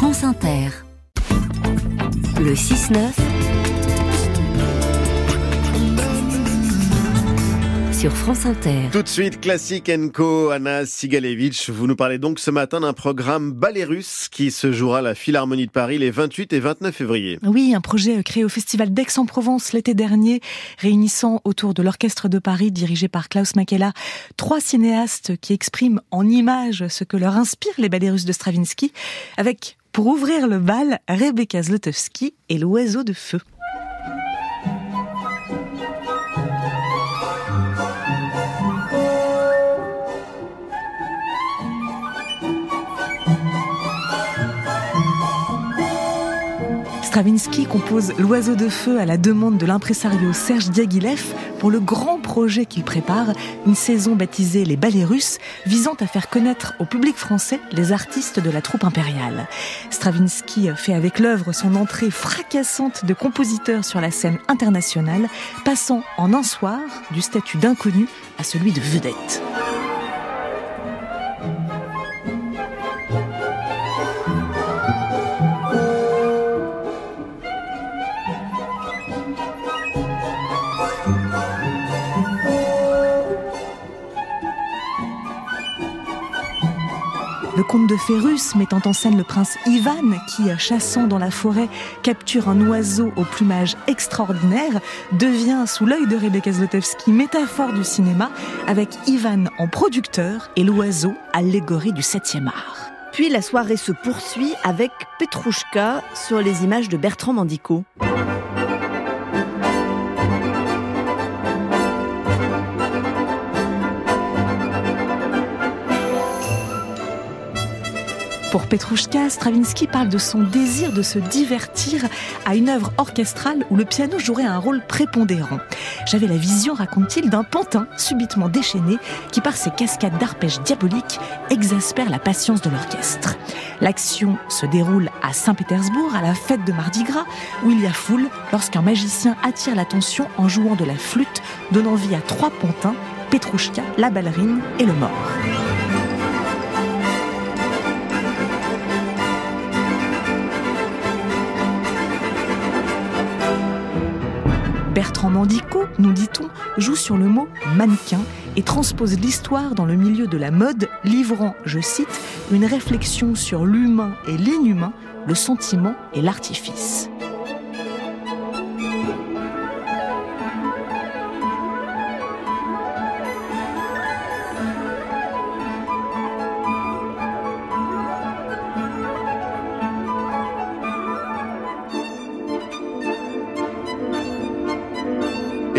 France Inter. Le 6-9 sur France Inter. Tout de suite, Classique Co, Anna Sigalevich. Vous nous parlez donc ce matin d'un programme ballet russe qui se jouera à la Philharmonie de Paris les 28 et 29 février. Oui, un projet créé au Festival d'Aix-en-Provence l'été dernier, réunissant autour de l'Orchestre de Paris dirigé par Klaus Makela trois cinéastes qui expriment en images ce que leur inspirent les ballets russes de Stravinsky, avec, pour ouvrir le bal, Rebecca Zlotowski et l'oiseau de feu. Stravinsky compose L'Oiseau de Feu à la demande de l'impresario Serge Diaghilev pour le grand projet qu'il prépare, une saison baptisée Les Ballets Russes, visant à faire connaître au public français les artistes de la troupe impériale. Stravinsky fait avec l'œuvre son entrée fracassante de compositeur sur la scène internationale, passant en un soir du statut d'inconnu à celui de vedette. Le conte de fées russe mettant en scène le prince Ivan qui, chassant dans la forêt, capture un oiseau au plumage extraordinaire, devient, sous l'œil de Rebecca Zlotowski, métaphore du cinéma, avec Ivan en producteur et l'oiseau, allégorie du 7e art. Puis la soirée se poursuit avec Petrouchka sur les images de Bertrand Mandico. Pour Petrouchka, Stravinsky parle de son désir de se divertir à une œuvre orchestrale où le piano jouerait un rôle prépondérant. J'avais la vision, raconte-t-il, d'un pantin subitement déchaîné qui, par ses cascades d'arpèges diaboliques, exaspère la patience de l'orchestre. L'action se déroule à Saint-Pétersbourg, à la fête de Mardi Gras, où il y a foule lorsqu'un magicien attire l'attention en jouant de la flûte, donnant vie à trois pantins, Petrouchka, la ballerine et le mort. Bertrand Mandico, nous dit-on, joue sur le mot mannequin et transpose l'histoire dans le milieu de la mode, livrant, je cite, une réflexion sur l'humain et l'inhumain, le sentiment et l'artifice.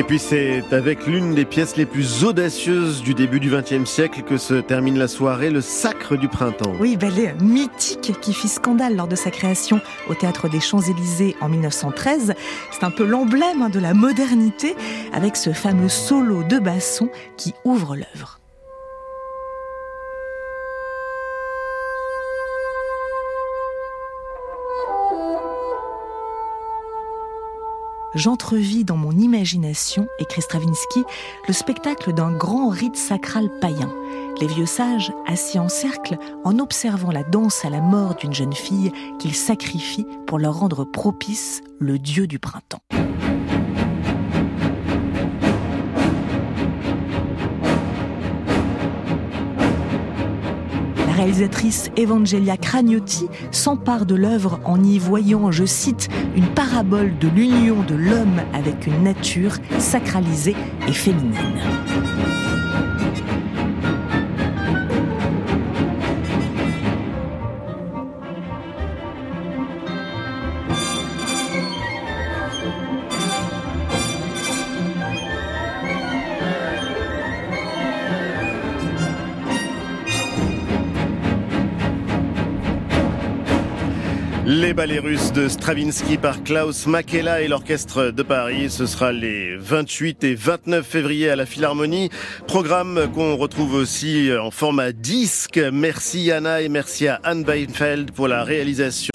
Et puis c'est avec l'une des pièces les plus audacieuses du début du XXe siècle que se termine la soirée, le Sacre du Printemps. Oui, ballet mythique qui fit scandale lors de sa création au Théâtre des Champs-Élysées en 1913. C'est un peu l'emblème de la modernité avec ce fameux solo de basson qui ouvre l'œuvre. J'entrevis dans mon imagination, écrit Stravinsky, le spectacle d'un grand rite sacral païen. Les vieux sages, assis en cercle, en observant la danse à la mort d'une jeune fille qu'ils sacrifient pour leur rendre propice le dieu du printemps. Réalisatrice Evangelia Cragnotti s'empare de l'œuvre en y voyant, je cite, une parabole de l'union de l'homme avec une nature sacralisée et féminine. Les ballets russes de Stravinsky par Klaus Makela et l'Orchestre de Paris. Ce sera les 28 et 29 février à la Philharmonie. Programme qu'on retrouve aussi en format disque. Merci Anna et merci à Anne Weinfeld pour la réalisation.